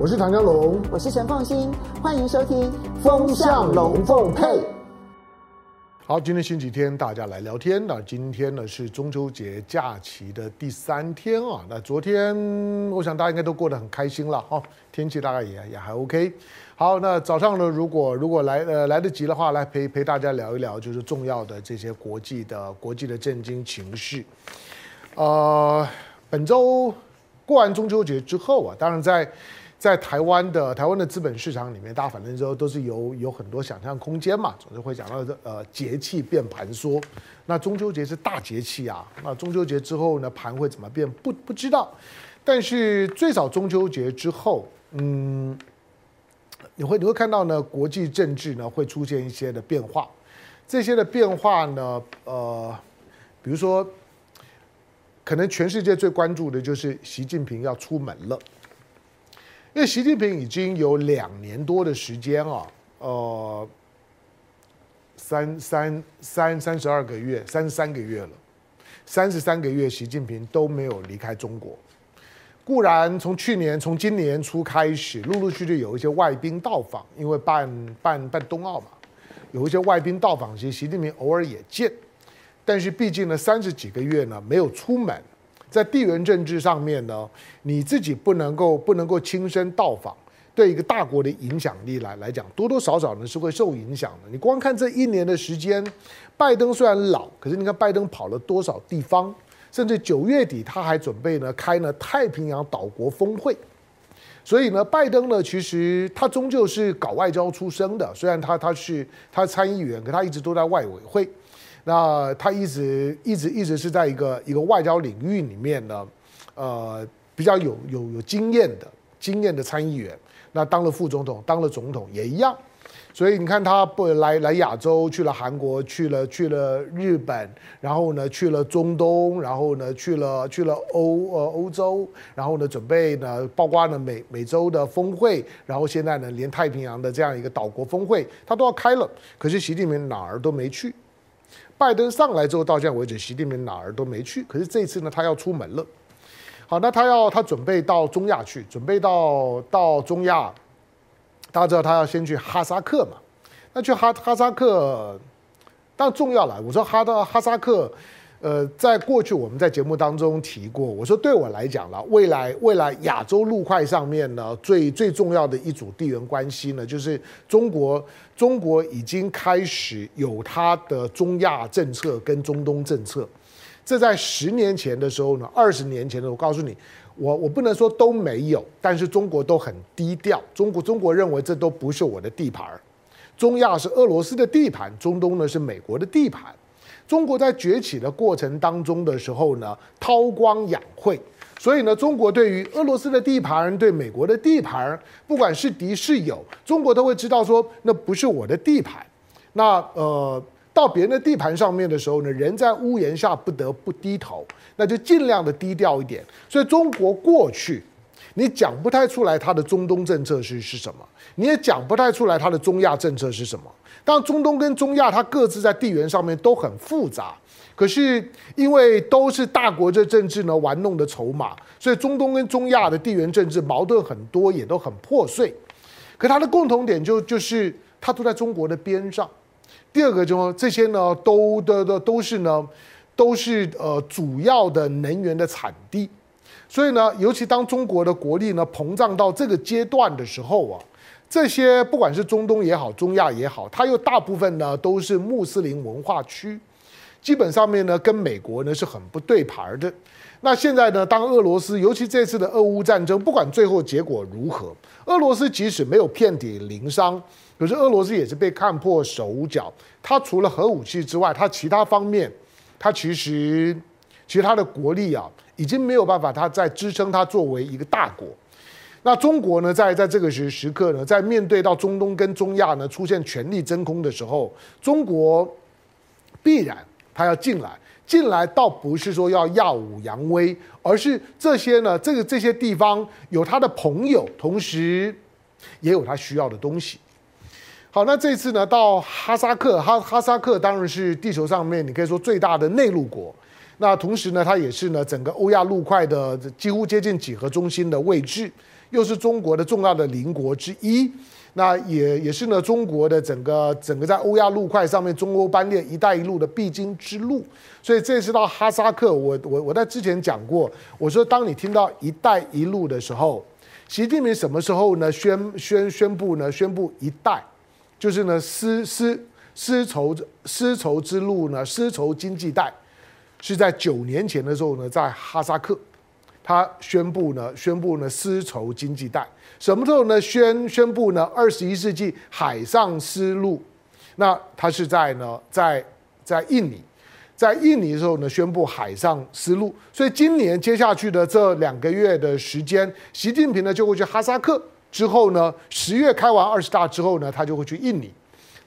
我是唐江龙，我是陈凤新，欢迎收听《风向龙凤配》。好，今天星期天，大家来聊天。那今天呢是中秋节假期的第三天啊。那昨天我想大家应该都过得很开心了哈，天气大概也也还 OK。好，那早上呢，如果如果来呃来得及的话，来陪陪大家聊一聊，就是重要的这些国际的国际的震惊情绪。呃，本周过完中秋节之后啊，当然在。在台湾的台湾的资本市场里面，大家反正之后都是有有很多想象空间嘛，总是会讲到这呃节气变盘说。那中秋节是大节气啊，那中秋节之后呢，盘会怎么变不不知道。但是最早中秋节之后，嗯，你会你会看到呢，国际政治呢会出现一些的变化。这些的变化呢，呃，比如说，可能全世界最关注的就是习近平要出门了。因为习近平已经有两年多的时间啊，呃，三三三三十二个月，三十三个月了，三十三个月，习近平都没有离开中国。固然从去年、从今年初开始，陆陆续续有一些外宾到访，因为办办办冬奥嘛，有一些外宾到访，其实习近平偶尔也见，但是毕竟呢，三十几个月呢，没有出门。在地缘政治上面呢，你自己不能够不能够亲身到访，对一个大国的影响力来来讲，多多少少呢是会受影响的。你光看这一年的时间，拜登虽然老，可是你看拜登跑了多少地方，甚至九月底他还准备呢开呢太平洋岛国峰会。所以呢，拜登呢其实他终究是搞外交出身的，虽然他他是他参议员，可他一直都在外委会。那他一直一直一直是在一个一个外交领域里面呢，呃，比较有有有经验的经验的参议员。那当了副总统，当了总统也一样。所以你看他不来来亚洲，去了韩国，去了去了日本，然后呢去了中东，然后呢去了去了欧呃欧洲，然后呢准备呢包括呢美美洲的峰会，然后现在呢连太平洋的这样一个岛国峰会他都要开了，可是习近平哪儿都没去。拜登上来之后，到现在为止，习近平哪儿都没去。可是这次呢，他要出门了。好，那他要他准备到中亚去，准备到到中亚。大家知道他要先去哈萨克嘛？那去哈哈萨克，当然重要了。我说哈到哈萨克。呃，在过去我们在节目当中提过，我说对我来讲了，未来未来亚洲陆块上面呢，最最重要的一组地缘关系呢，就是中国中国已经开始有它的中亚政策跟中东政策。这在十年前的时候呢，二十年前的，我告诉你，我我不能说都没有，但是中国都很低调。中国中国认为这都不是我的地盘，中亚是俄罗斯的地盘，中东呢是美国的地盘。中国在崛起的过程当中的时候呢，韬光养晦，所以呢，中国对于俄罗斯的地盘、对美国的地盘，不管是敌是友，中国都会知道说，那不是我的地盘。那呃，到别人的地盘上面的时候呢，人在屋檐下不得不低头，那就尽量的低调一点。所以中国过去，你讲不太出来它的中东政策是是什么，你也讲不太出来它的中亚政策是什么。当中东跟中亚，它各自在地缘上面都很复杂，可是因为都是大国这政治呢玩弄的筹码，所以中东跟中亚的地缘政治矛盾很多，也都很破碎。可它的共同点就就是它都在中国的边上。第二个就这些呢，都的的都是呢，都是呃主要的能源的产地，所以呢，尤其当中国的国力呢膨胀到这个阶段的时候啊。这些不管是中东也好，中亚也好，它又大部分呢都是穆斯林文化区，基本上面呢跟美国呢是很不对盘的。那现在呢，当俄罗斯，尤其这次的俄乌战争，不管最后结果如何，俄罗斯即使没有遍体鳞伤，可是俄罗斯也是被看破手脚。它除了核武器之外，它其他方面，它其实其实它的国力啊，已经没有办法，它在支撑它作为一个大国。那中国呢，在在这个时时刻呢，在面对到中东跟中亚呢出现权力真空的时候，中国必然他要进来，进来倒不是说要耀武扬威，而是这些呢，这个这些地方有他的朋友，同时也有他需要的东西。好，那这次呢，到哈萨克，哈哈萨克当然是地球上面你可以说最大的内陆国，那同时呢，它也是呢整个欧亚陆块的几乎接近几何中心的位置。又是中国的重要的邻国之一。那也也是呢，中国的整个整个在欧亚陆块上面，中欧班列“一带一路”的必经之路。所以这次到哈萨克，我我我在之前讲过，我说当你听到“一带一路”的时候，习近平什么时候呢宣宣宣布呢？宣布“一带”，就是呢丝丝丝绸丝绸之路呢，丝绸经济带，是在九年前的时候呢，在哈萨克，他宣布呢宣布呢丝绸经济带。什么时候呢？宣宣布呢？二十一世纪海上丝路，那他是在呢，在在印尼，在印尼的时候呢，宣布海上丝路。所以今年接下去的这两个月的时间，习近平呢就会去哈萨克，之后呢，十月开完二十大之后呢，他就会去印尼。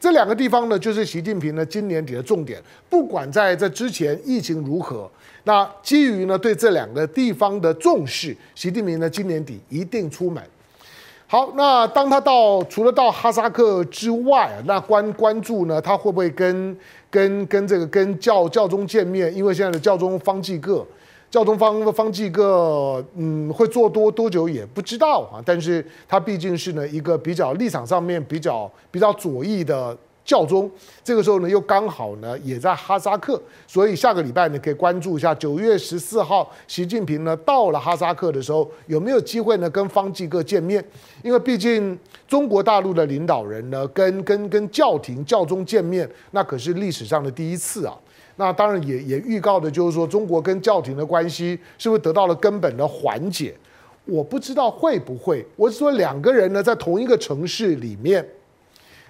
这两个地方呢，就是习近平呢今年底的重点。不管在这之前疫情如何，那基于呢对这两个地方的重视，习近平呢今年底一定出门。好，那当他到除了到哈萨克之外，那关关注呢，他会不会跟跟跟这个跟教教宗见面？因为现在的教宗方济各，教宗方方济各，嗯，会做多多久也不知道啊。但是他毕竟是呢一个比较立场上面比较比较左翼的。教宗这个时候呢，又刚好呢也在哈萨克，所以下个礼拜呢可以关注一下，九月十四号习近平呢到了哈萨克的时候，有没有机会呢跟方济各见面？因为毕竟中国大陆的领导人呢跟跟跟教廷教宗见面，那可是历史上的第一次啊。那当然也也预告的就是说，中国跟教廷的关系是不是得到了根本的缓解？我不知道会不会。我是说两个人呢在同一个城市里面。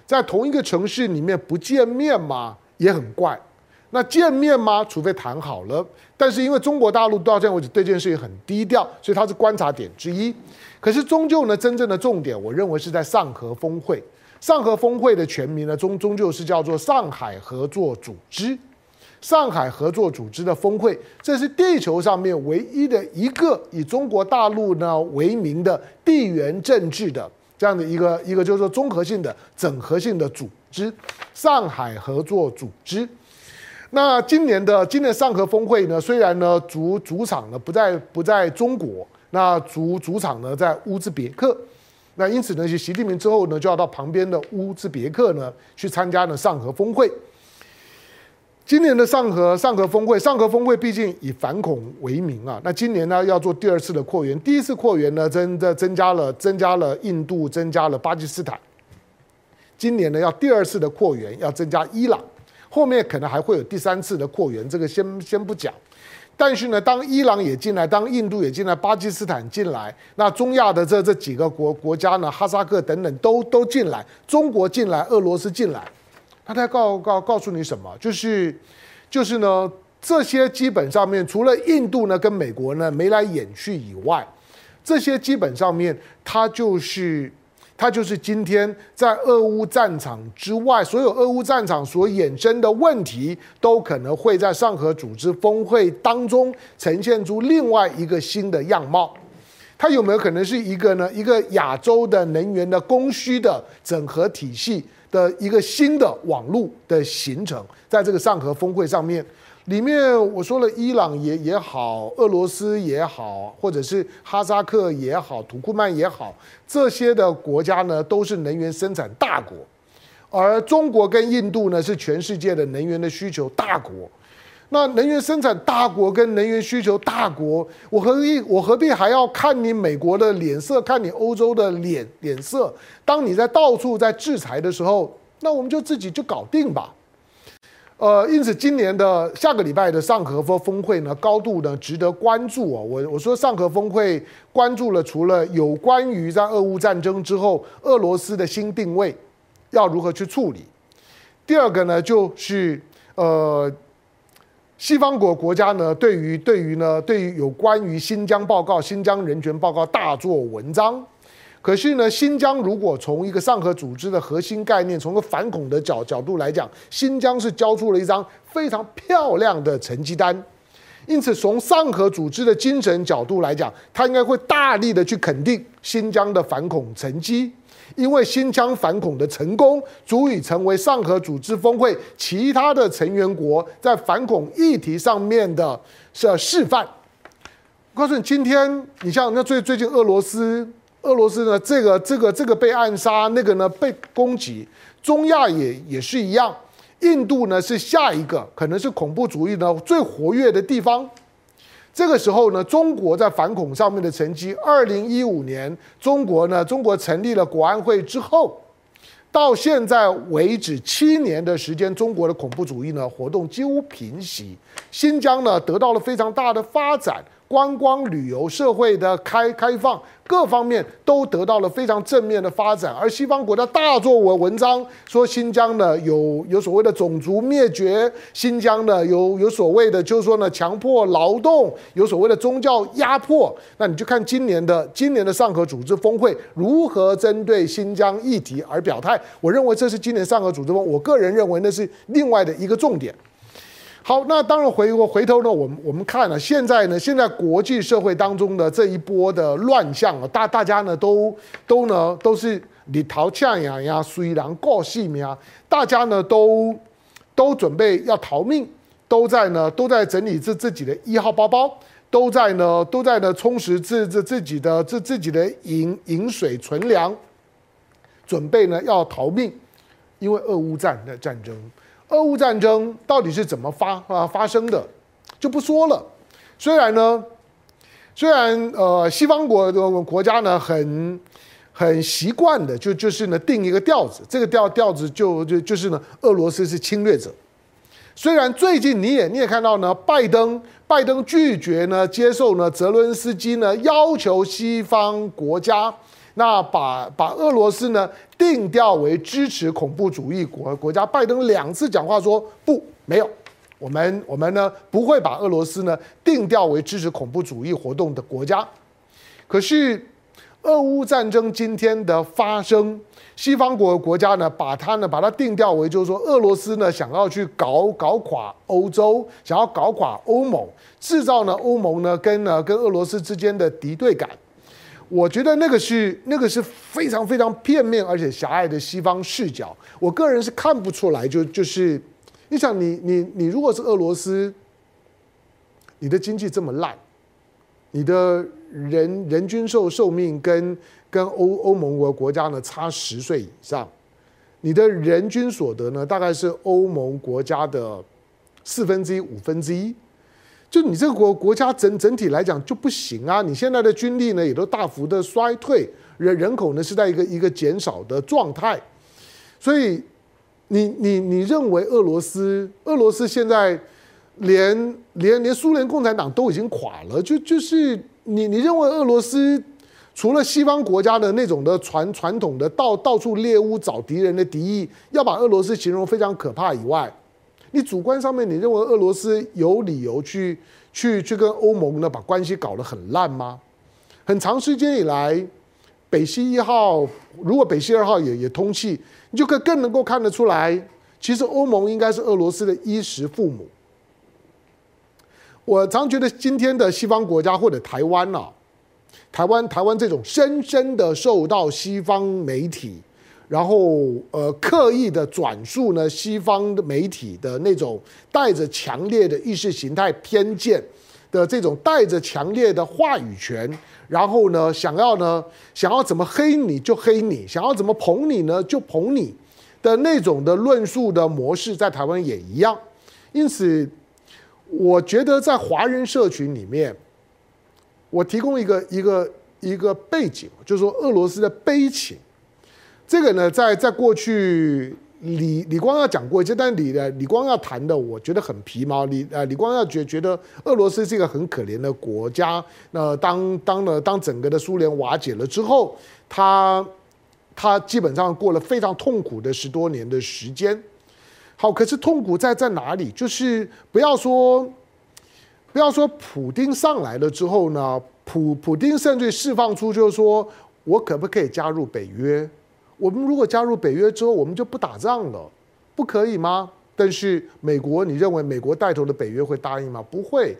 在同一个城市里面不见面吗？也很怪。那见面吗？除非谈好了。但是因为中国大陆到现在为止对这件事情很低调，所以它是观察点之一。可是终究呢，真正的重点，我认为是在上合峰会。上合峰会的全名呢，终终究是叫做上海合作组织。上海合作组织的峰会，这是地球上面唯一的一个以中国大陆呢为名的地缘政治的。这样的一个一个就是说综合性的整合性的组织，上海合作组织。那今年的今年上合峰会呢，虽然呢主主场呢不在不在中国，那主主场呢在乌兹别克。那因此呢，习近平之后呢就要到旁边的乌兹别克呢去参加呢上合峰会。今年的上合上合峰会，上合峰会毕竟以反恐为名啊。那今年呢要做第二次的扩员，第一次扩员呢增的增加了增加了印度，增加了巴基斯坦。今年呢要第二次的扩员，要增加伊朗，后面可能还会有第三次的扩员，这个先先不讲。但是呢，当伊朗也进来，当印度也进来，巴基斯坦进来，那中亚的这这几个国国家呢，哈萨克等等都都进来，中国进来，俄罗斯进来。他在告告告诉你什么？就是，就是呢，这些基本上面除了印度呢跟美国呢眉来眼去以外，这些基本上面，它就是，它就是今天在俄乌战场之外，所有俄乌战场所衍生的问题，都可能会在上合组织峰会当中呈现出另外一个新的样貌。它有没有可能是一个呢？一个亚洲的能源的供需的整合体系？的一个新的网络的形成，在这个上合峰会上面，里面我说了，伊朗也也好，俄罗斯也好，或者是哈萨克也好，土库曼也好，这些的国家呢，都是能源生产大国，而中国跟印度呢，是全世界的能源的需求大国。那能源生产大国跟能源需求大国，我何必我何必还要看你美国的脸色，看你欧洲的脸脸色？当你在到处在制裁的时候，那我们就自己就搞定吧。呃，因此今年的下个礼拜的上合峰峰会呢，高度呢值得关注哦。我我说上合峰会关注了，除了有关于在俄乌战争之后俄罗斯的新定位要如何去处理，第二个呢就是呃。西方国国家呢，对于对于呢，对于有关于新疆报告、新疆人权报告大做文章。可是呢，新疆如果从一个上合组织的核心概念，从个反恐的角角度来讲，新疆是交出了一张非常漂亮的成绩单。因此，从上合组织的精神角度来讲，他应该会大力的去肯定新疆的反恐成绩。因为新疆反恐的成功，足以成为上合组织峰会其他的成员国在反恐议题上面的是示范。我告诉你，今天你像那最最近俄罗斯俄罗斯呢这个这个这个被暗杀，那个呢被攻击，中亚也也是一样，印度呢是下一个可能是恐怖主义呢最活跃的地方。这个时候呢，中国在反恐上面的成绩，二零一五年中国呢，中国成立了国安会之后，到现在为止七年的时间，中国的恐怖主义呢活动几乎平息，新疆呢得到了非常大的发展。观光旅游、社会的开开放，各方面都得到了非常正面的发展。而西方国家大做文文章，说新疆呢有有所谓的种族灭绝，新疆呢有有所谓的就是说呢强迫劳动，有所谓的宗教压迫。那你就看今年的今年的上合组织峰会如何针对新疆议题而表态。我认为这是今年上合组织峰，我个人认为那是另外的一个重点。好，那当然回过回头呢，我们我们看了现在呢，现在国际社会当中的这一波的乱象啊，大大家呢都都呢都是你逃呛呀呀，虽然过性命啊，大家呢都都准备要逃命，都在呢都在整理自自己的一号包包，都在呢都在呢充实自自自己的自自己的饮饮水存粮，准备呢要逃命，因为俄乌战的战争。俄乌战争到底是怎么发啊发生的，就不说了。虽然呢，虽然呃西方国的国家呢很很习惯的就就是呢定一个调子，这个调调子就就就是呢俄罗斯是侵略者。虽然最近你也你也看到呢，拜登拜登拒绝呢接受呢泽伦斯基呢要求西方国家。那把把俄罗斯呢定调为支持恐怖主义国国家，拜登两次讲话说不，没有，我们我们呢不会把俄罗斯呢定调为支持恐怖主义活动的国家。可是俄乌战争今天的发生，西方国国家呢把它呢把它定调为就是说俄罗斯呢想要去搞搞垮欧洲，想要搞垮欧盟，制造呢欧盟呢跟呢跟俄罗斯之间的敌对感。我觉得那个是那个是非常非常片面而且狭隘的西方视角，我个人是看不出来。就就是，你想你你你如果是俄罗斯，你的经济这么烂，你的人人均寿寿命跟跟欧欧盟国国家呢差十岁以上，你的人均所得呢大概是欧盟国家的四分之一五分之一。就你这个国国家整整体来讲就不行啊！你现在的军力呢也都大幅的衰退，人人口呢是在一个一个减少的状态，所以你你你认为俄罗斯俄罗斯现在连连连苏联共产党都已经垮了，就就是你你认为俄罗斯除了西方国家的那种的传传统的到到处猎物找敌人的敌意，要把俄罗斯形容非常可怕以外，你主观上面，你认为俄罗斯有理由去去去跟欧盟呢把关系搞得很烂吗？很长时间以来，北溪一号如果北溪二号也也通气，你就可更能够看得出来，其实欧盟应该是俄罗斯的衣食父母。我常觉得今天的西方国家或者台湾啊，台湾台湾这种深深的受到西方媒体。然后，呃，刻意的转述呢，西方的媒体的那种带着强烈的意识形态偏见的这种带着强烈的话语权，然后呢，想要呢，想要怎么黑你就黑你，想要怎么捧你呢就捧你的那种的论述的模式，在台湾也一样。因此，我觉得在华人社群里面，我提供一个一个一个背景，就是说俄罗斯的悲情。这个呢，在在过去，李李光耀讲过一些，但李李光耀谈的，我觉得很皮毛。李呃，李光耀觉觉得俄罗斯是一个很可怜的国家。那当当了当整个的苏联瓦解了之后，他他基本上过了非常痛苦的十多年的时间。好，可是痛苦在在哪里？就是不要说不要说普丁上来了之后呢，普普丁甚至释放出就是说我可不可以加入北约？我们如果加入北约之后，我们就不打仗了，不可以吗？但是美国，你认为美国带头的北约会答应吗？不会。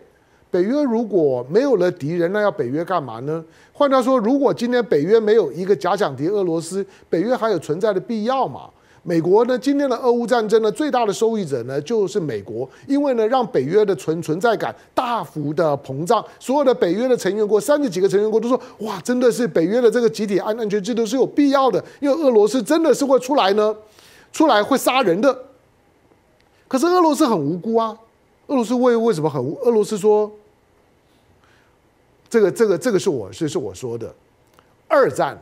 北约如果没有了敌人，那要北约干嘛呢？换句话说，如果今天北约没有一个假想敌俄罗斯，北约还有存在的必要吗？美国呢，今天的俄乌战争呢，最大的受益者呢就是美国，因为呢，让北约的存存在感大幅的膨胀，所有的北约的成员国，三十几个成员国都说，哇，真的是北约的这个集体安安全制度是有必要的，因为俄罗斯真的是会出来呢，出来会杀人的。可是俄罗斯很无辜啊，俄罗斯为为什么很无？俄罗斯说，这个这个这个是我是是我说的，二战。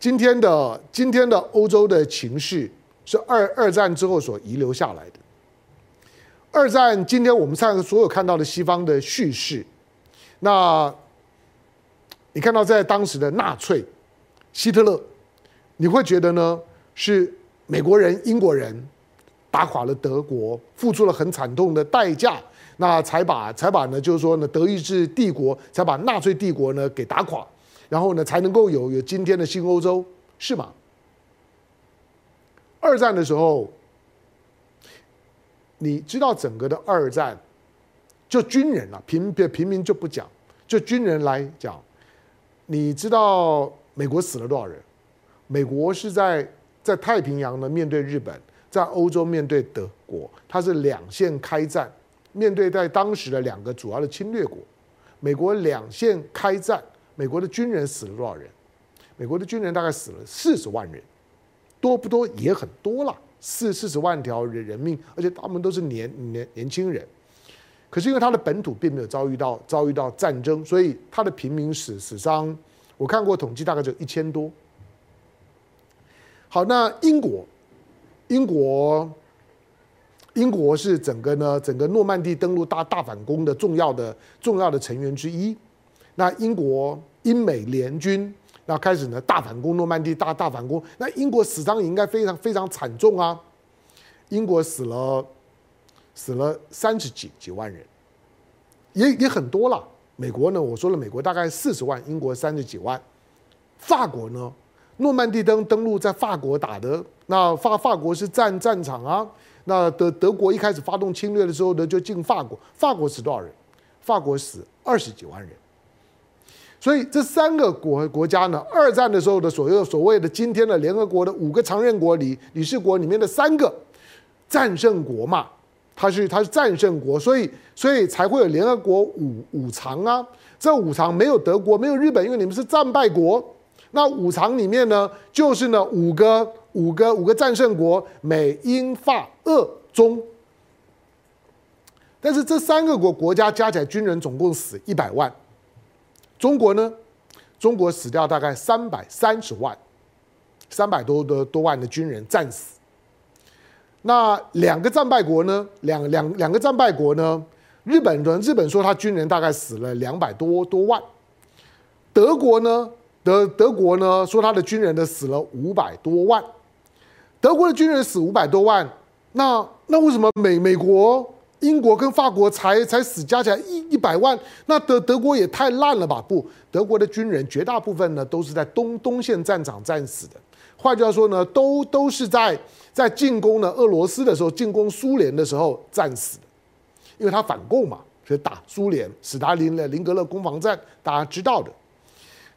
今天的今天的欧洲的情势是二二战之后所遗留下来的。二战今天我们上所有看到的西方的叙事，那你看到在当时的纳粹希特勒，你会觉得呢是美国人、英国人打垮了德国，付出了很惨痛的代价，那才把才把呢就是说呢德意志帝国才把纳粹帝国呢给打垮。然后呢，才能够有有今天的新欧洲，是吗？二战的时候，你知道整个的二战，就军人啊，平平民就不讲，就军人来讲，你知道美国死了多少人？美国是在在太平洋呢面对日本，在欧洲面对德国，它是两线开战，面对在当时的两个主要的侵略国，美国两线开战。美国的军人死了多少人？美国的军人大概死了四十万人，多不多？也很多了，四四十万条人人命，而且他们都是年年年轻人。可是因为他的本土并没有遭遇到遭遇到战争，所以他的平民死死伤，我看过统计，大概就一千多。好，那英国，英国，英国是整个呢整个诺曼底登陆大大反攻的重要的重要的成员之一。那英国。英美联军，那开始呢大反攻诺曼底大大反攻，那英国死伤也应该非常非常惨重啊！英国死了死了三十几几万人，也也很多了。美国呢，我说了，美国大概四十万，英国三十几万。法国呢，诺曼底登登陆在法国打的，那法法国是战战场啊。那德德国一开始发动侵略的时候呢，就进法国，法国死多少人？法国死二十几万人。所以这三个国国家呢，二战的时候的所有所谓的今天的联合国的五个常任国里理事国里面的三个战胜国嘛，它是它是战胜国，所以所以才会有联合国五五常啊。这五常没有德国，没有日本，因为你们是战败国。那五常里面呢，就是呢五个五个五个战胜国，美英法俄中。但是这三个国国家加起来军人总共死一百万。中国呢？中国死掉大概三百三十万，三百多的多万的军人战死。那两个战败国呢？两两两个战败国呢？日本人日本说他军人大概死了两百多多万。德国呢？德德国呢说他的军人呢死了五百多万。德国的军人死五百多万，那那为什么美美国？英国跟法国才才死加起来一一百万，那德德国也太烂了吧？不，德国的军人绝大部分呢都是在东东线战场战死的。换句话说呢，都都是在在进攻呢俄罗斯的时候，进攻苏联的时候战死的，因为他反共嘛，所以打苏联，史达林的林格勒攻防战大家知道的。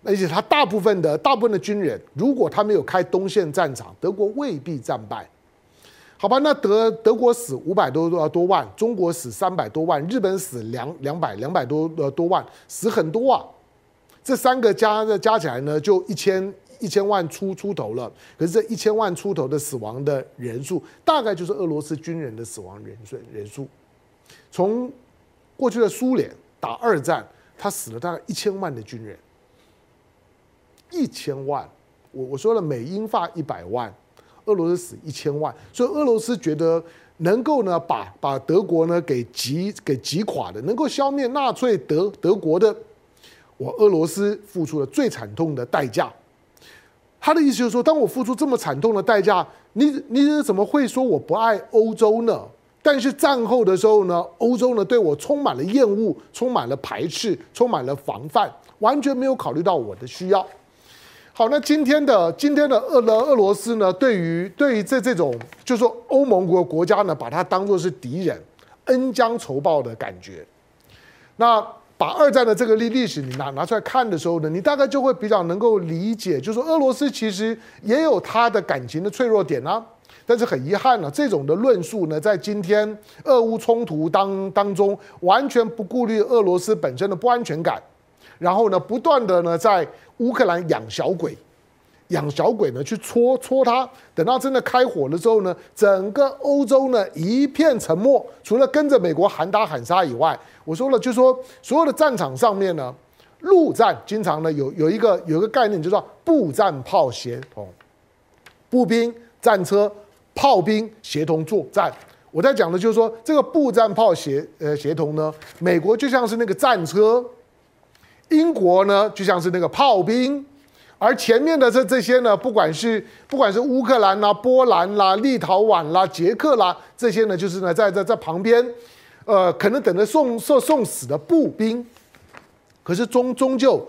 而且他大部分的大部分的军人，如果他没有开东线战场，德国未必战败。好吧，那德德国死五百多多多万，中国死三百多万，日本死两两百两百多呃多万，死很多啊。这三个加的加起来呢，就一千一千万出出头了。可是这一千万出头的死亡的人数，大概就是俄罗斯军人的死亡人数人数。从过去的苏联打二战，他死了大概一千万的军人，一千万。我我说了，美英法一百万。俄罗斯死一千万，所以俄罗斯觉得能够呢把把德国呢给击给击垮的，能够消灭纳粹德德国的，我俄罗斯付出了最惨痛的代价。他的意思就是说，当我付出这么惨痛的代价，你你怎么会说我不爱欧洲呢？但是战后的时候呢，欧洲呢对我充满了厌恶，充满了排斥，充满了防范，完全没有考虑到我的需要。好，那今天的今天的俄俄俄罗斯呢，对于对于这这种，就是说欧盟国国家呢，把它当作是敌人，恩将仇报的感觉。那把二战的这个历历史你拿拿出来看的时候呢，你大概就会比较能够理解，就是说俄罗斯其实也有它的感情的脆弱点啊。但是很遗憾呢，这种的论述呢，在今天俄乌冲突当当中，完全不顾虑俄罗斯本身的不安全感，然后呢，不断的呢在乌克兰养小鬼，养小鬼呢去戳戳他，等到真的开火了之后呢，整个欧洲呢一片沉默，除了跟着美国喊打喊杀以外，我说了，就说所有的战场上面呢，陆战经常呢有有一个有一个概念，就叫步战炮协同，步兵战车。炮兵协同作战，我在讲的就是说，这个步战炮协呃协同呢，美国就像是那个战车，英国呢就像是那个炮兵，而前面的这这些呢，不管是不管是乌克兰啦、波兰啦、立陶宛啦、捷克啦，这些呢就是呢在在在旁边，呃，可能等着送送送死的步兵，可是终终究。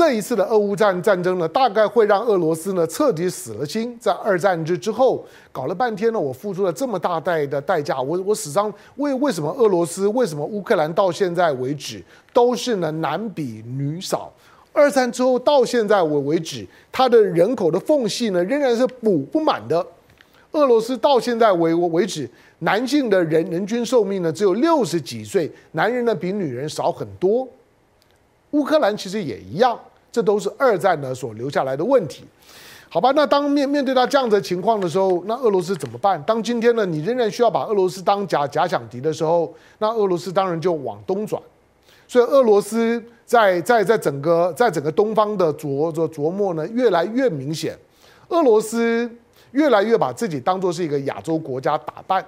这一次的俄乌战战争呢，大概会让俄罗斯呢彻底死了心。在二战之之后，搞了半天呢，我付出了这么大代的代价，我我史上为为什么俄罗斯，为什么乌克兰到现在为止都是呢男比女少？二战之后到现在为为止，它的人口的缝隙呢仍然是补不满的。俄罗斯到现在为为止，男性的人人均寿命呢只有六十几岁，男人呢比女人少很多。乌克兰其实也一样，这都是二战呢所留下来的问题，好吧？那当面面对到这样的情况的时候，那俄罗斯怎么办？当今天呢，你仍然需要把俄罗斯当假假想敌的时候，那俄罗斯当然就往东转。所以俄罗斯在在在整个在整个东方的琢琢琢磨呢，越来越明显。俄罗斯越来越把自己当作是一个亚洲国家打扮。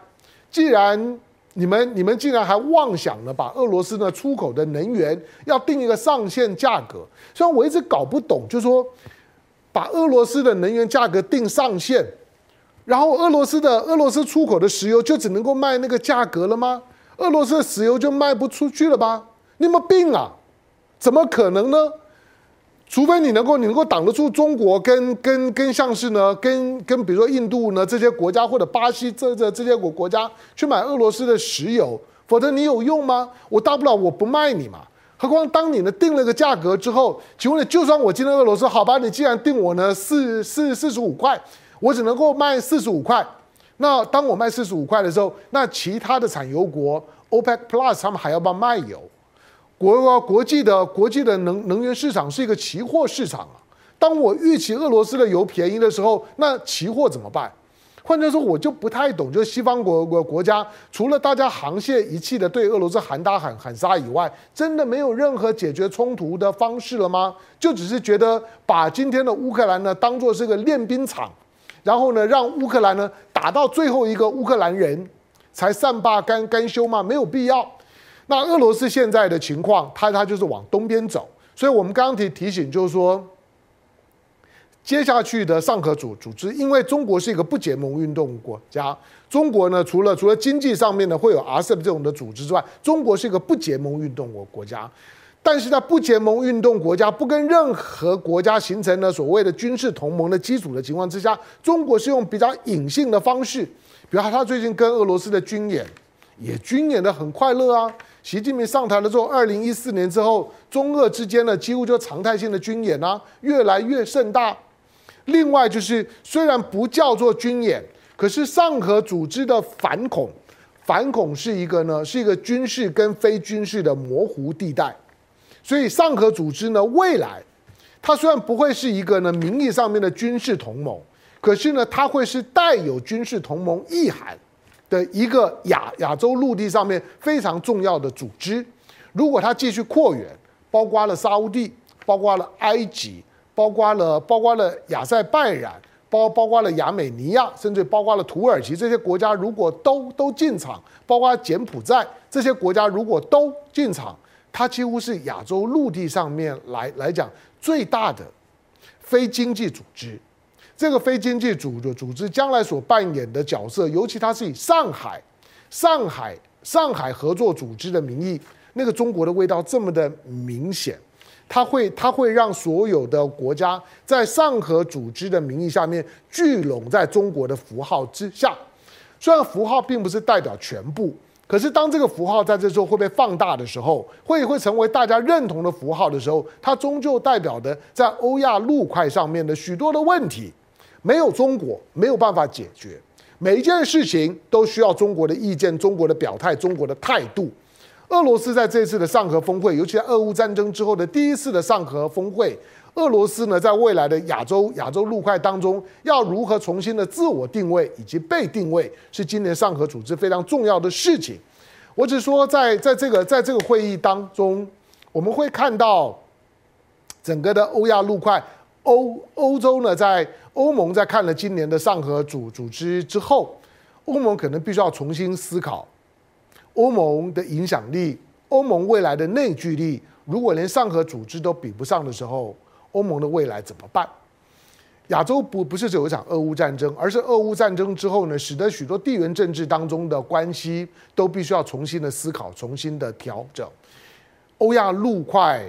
既然你们你们竟然还妄想呢，把俄罗斯呢出口的能源要定一个上限价格？虽然我一直搞不懂，就是说把俄罗斯的能源价格定上限，然后俄罗斯的俄罗斯出口的石油就只能够卖那个价格了吗？俄罗斯的石油就卖不出去了吗？你有没有病啊？怎么可能呢？除非你能够，你能够挡得住中国跟跟跟像是呢，跟跟比如说印度呢这些国家或者巴西这这这些国国家去买俄罗斯的石油，否则你有用吗？我大不了我不卖你嘛。何况当你呢定了个价格之后，请问你就算我今天俄罗斯好吧，你既然定我呢四四四十五块，我只能够卖四十五块。那当我卖四十五块的时候，那其他的产油国 OPEC Plus 他们还要不要卖油？国国际的国际的能能源市场是一个期货市场啊。当我预期俄罗斯的油便宜的时候，那期货怎么办？换句话说，我就不太懂，就是西方国国国家除了大家沆瀣一气的对俄罗斯喊打喊喊杀以外，真的没有任何解决冲突的方式了吗？就只是觉得把今天的乌克兰呢当做是个练兵场，然后呢让乌克兰呢打到最后一个乌克兰人才善罢甘甘休吗？没有必要。那俄罗斯现在的情况，它它就是往东边走，所以我们刚刚提提醒，就是说，接下去的上合组组织，因为中国是一个不结盟运动国家，中国呢除了除了经济上面呢会有 RCEP 这种的组织之外，中国是一个不结盟运动国国家，但是在不结盟运动国家不跟任何国家形成了所谓的军事同盟的基础的情况之下，中国是用比较隐性的方式，比如他最近跟俄罗斯的军演，也军演的很快乐啊。习近平上台了之后，二零一四年之后，中俄之间呢几乎就常态性的军演啊，越来越盛大。另外就是，虽然不叫做军演，可是上合组织的反恐，反恐是一个呢是一个军事跟非军事的模糊地带。所以上合组织呢未来，它虽然不会是一个呢名义上面的军事同盟，可是呢它会是带有军事同盟意涵。的一个亚亚洲陆地上面非常重要的组织，如果它继续扩员，包括了沙乌地，包括了埃及，包括了包括了亚塞拜然，包包括了亚美尼亚，甚至包括了土耳其这些国家，如果都都进场，包括柬埔寨这些国家如果都进场，它几乎是亚洲陆地上面来来讲最大的非经济组织。这个非经济组的组织将来所扮演的角色，尤其它是以上海、上海、上海合作组织的名义，那个中国的味道这么的明显，它会它会让所有的国家在上合组织的名义下面聚拢在中国的符号之下。虽然符号并不是代表全部，可是当这个符号在这时候会被放大的时候，会会成为大家认同的符号的时候，它终究代表的在欧亚陆块上面的许多的问题，没有中国没有办法解决。每一件事情都需要中国的意见、中国的表态、中国的态度。俄罗斯在这次的上合峰会，尤其在俄乌战争之后的第一次的上合峰会，俄罗斯呢在未来的亚洲亚洲陆块当中，要如何重新的自我定位以及被定位，是今年上合组织非常重要的事情。我只说在，在这个在这个会议当中，我们会看到整个的欧亚陆块，欧欧洲呢，在欧盟在看了今年的上合组组织之后，欧盟可能必须要重新思考欧盟的影响力，欧盟未来的内聚力，如果连上合组织都比不上的时候，欧盟的未来怎么办？亚洲不不是只有一场俄乌战争，而是俄乌战争之后呢，使得许多地缘政治当中的关系都必须要重新的思考、重新的调整。欧亚陆块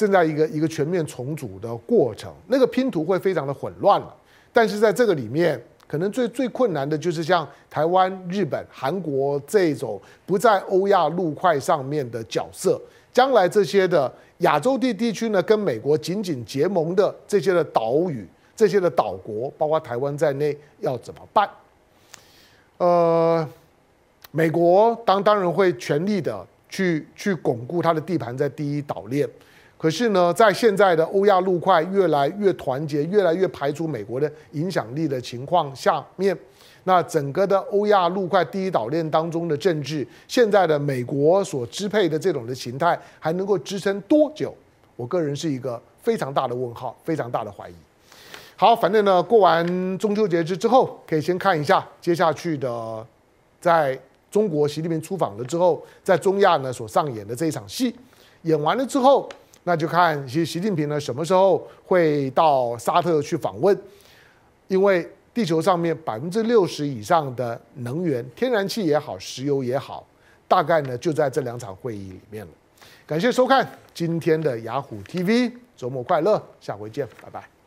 正在一个一个全面重组的过程，那个拼图会非常的混乱了。但是在这个里面，可能最最困难的就是像台湾、日本、韩国这种不在欧亚陆块上面的角色，将来这些的亚洲地地区呢，跟美国紧紧结盟的这些的岛屿。这些的岛国，包括台湾在内，要怎么办？呃，美国当当然会全力的去去巩固它的地盘在第一岛链。可是呢，在现在的欧亚陆块越来越团结、越来越排除美国的影响力的情况下面，那整个的欧亚陆块第一岛链当中的政治，现在的美国所支配的这种的形态，还能够支撑多久？我个人是一个非常大的问号，非常大的怀疑。好，反正呢，过完中秋节之之后，可以先看一下接下去的，在中国习近平出访了之后，在中亚呢所上演的这一场戏，演完了之后，那就看习习近平呢什么时候会到沙特去访问，因为地球上面百分之六十以上的能源，天然气也好，石油也好，大概呢就在这两场会议里面了。感谢收看今天的雅虎 TV，周末快乐，下回见，拜拜。